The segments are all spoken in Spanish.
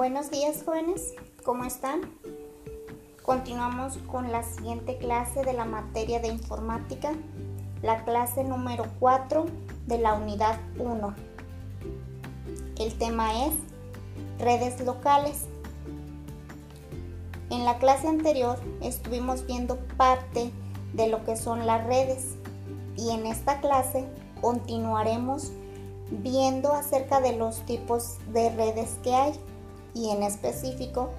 Buenos días jóvenes, ¿cómo están? Continuamos con la siguiente clase de la materia de informática, la clase número 4 de la unidad 1. El tema es redes locales. En la clase anterior estuvimos viendo parte de lo que son las redes y en esta clase continuaremos viendo acerca de los tipos de redes que hay y en específico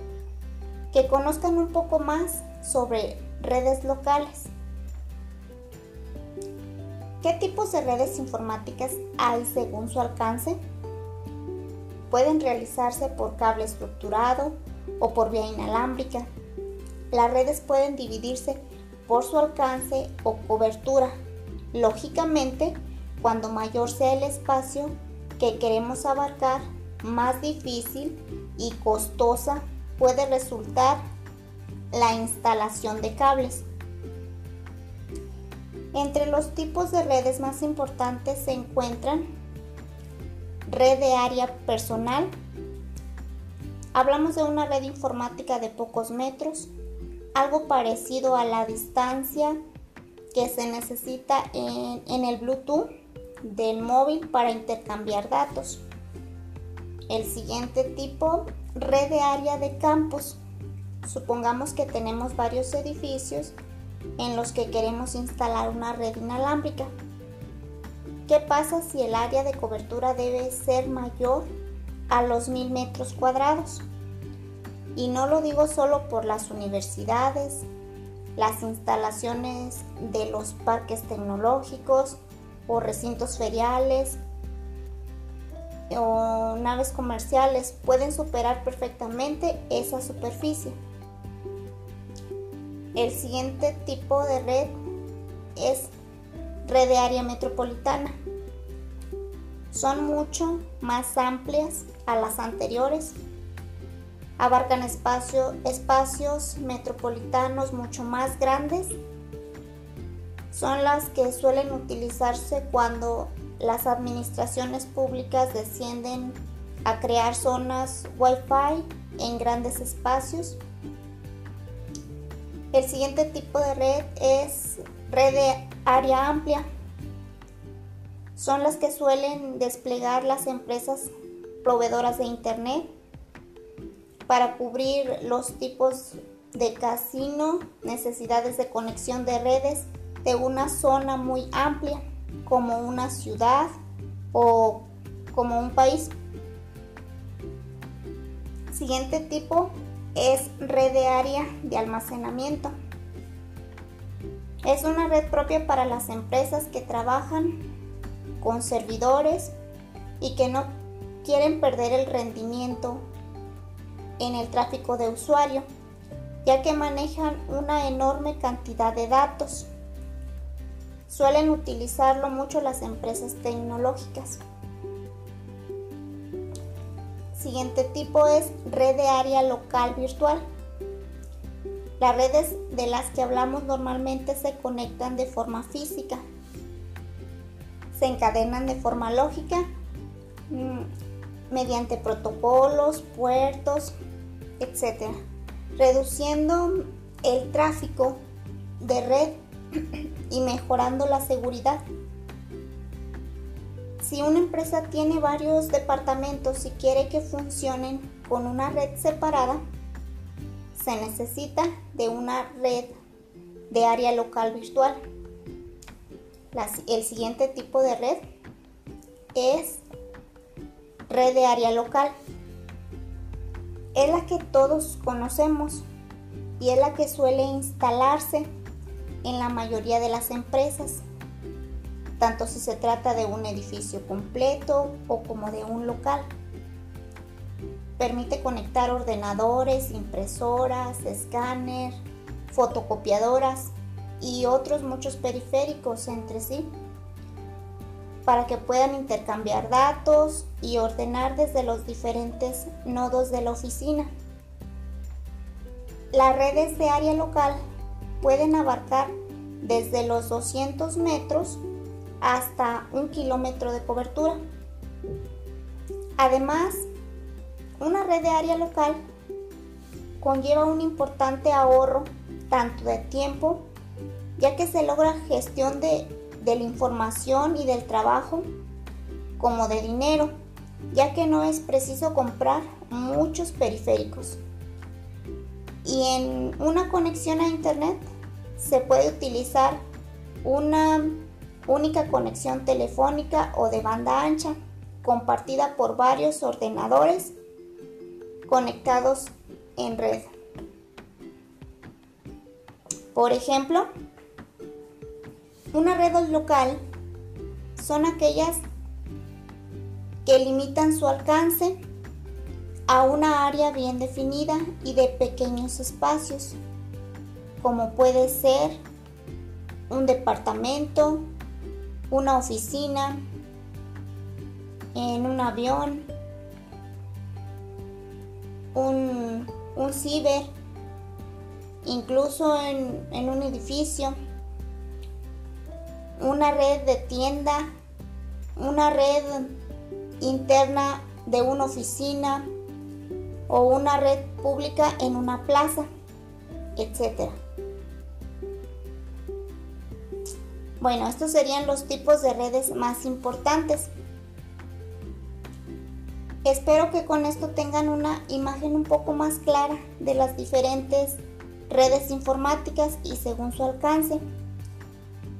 que conozcan un poco más sobre redes locales. ¿Qué tipos de redes informáticas hay según su alcance? Pueden realizarse por cable estructurado o por vía inalámbrica. Las redes pueden dividirse por su alcance o cobertura. Lógicamente, cuando mayor sea el espacio que queremos abarcar, más difícil y costosa puede resultar la instalación de cables. Entre los tipos de redes más importantes se encuentran red de área personal. Hablamos de una red informática de pocos metros, algo parecido a la distancia que se necesita en, en el Bluetooth del móvil para intercambiar datos. El siguiente tipo, red de área de campus. Supongamos que tenemos varios edificios en los que queremos instalar una red inalámbrica. ¿Qué pasa si el área de cobertura debe ser mayor a los mil metros cuadrados? Y no lo digo solo por las universidades, las instalaciones de los parques tecnológicos o recintos feriales o naves comerciales pueden superar perfectamente esa superficie. El siguiente tipo de red es red de área metropolitana. Son mucho más amplias a las anteriores. Abarcan espacio, espacios metropolitanos mucho más grandes. Son las que suelen utilizarse cuando las administraciones públicas descienden a crear zonas Wi-Fi en grandes espacios. El siguiente tipo de red es red de área amplia. Son las que suelen desplegar las empresas proveedoras de Internet para cubrir los tipos de casino, necesidades de conexión de redes de una zona muy amplia como una ciudad o como un país. Siguiente tipo es red de área de almacenamiento. Es una red propia para las empresas que trabajan con servidores y que no quieren perder el rendimiento en el tráfico de usuario, ya que manejan una enorme cantidad de datos. Suelen utilizarlo mucho las empresas tecnológicas. Siguiente tipo es red de área local virtual. Las redes de las que hablamos normalmente se conectan de forma física, se encadenan de forma lógica mm, mediante protocolos, puertos, etc., reduciendo el tráfico de red y mejorando la seguridad. Si una empresa tiene varios departamentos y quiere que funcionen con una red separada, se necesita de una red de área local virtual. el siguiente tipo de red es red de área local. Es la que todos conocemos y es la que suele instalarse en la mayoría de las empresas, tanto si se trata de un edificio completo o como de un local. Permite conectar ordenadores, impresoras, escáner, fotocopiadoras y otros muchos periféricos entre sí para que puedan intercambiar datos y ordenar desde los diferentes nodos de la oficina. Las redes de área local pueden abarcar desde los 200 metros hasta un kilómetro de cobertura. Además, una red de área local conlleva un importante ahorro tanto de tiempo, ya que se logra gestión de, de la información y del trabajo, como de dinero, ya que no es preciso comprar muchos periféricos. Y en una conexión a Internet se puede utilizar una única conexión telefónica o de banda ancha compartida por varios ordenadores conectados en red. Por ejemplo, una red local son aquellas que limitan su alcance a una área bien definida y de pequeños espacios, como puede ser un departamento, una oficina, en un avión, un, un ciber, incluso en, en un edificio, una red de tienda, una red interna de una oficina o una red pública en una plaza, etc. Bueno, estos serían los tipos de redes más importantes. Espero que con esto tengan una imagen un poco más clara de las diferentes redes informáticas y según su alcance.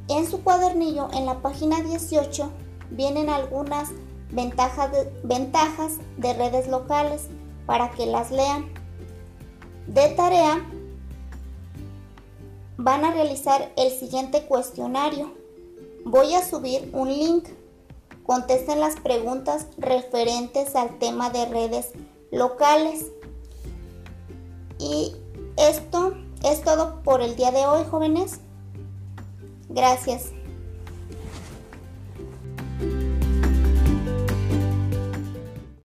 En su cuadernillo, en la página 18, vienen algunas ventajas de, ventajas de redes locales para que las lean. De tarea, van a realizar el siguiente cuestionario. Voy a subir un link Contesten las preguntas referentes al tema de redes locales. Y esto es todo por el día de hoy, jóvenes. Gracias.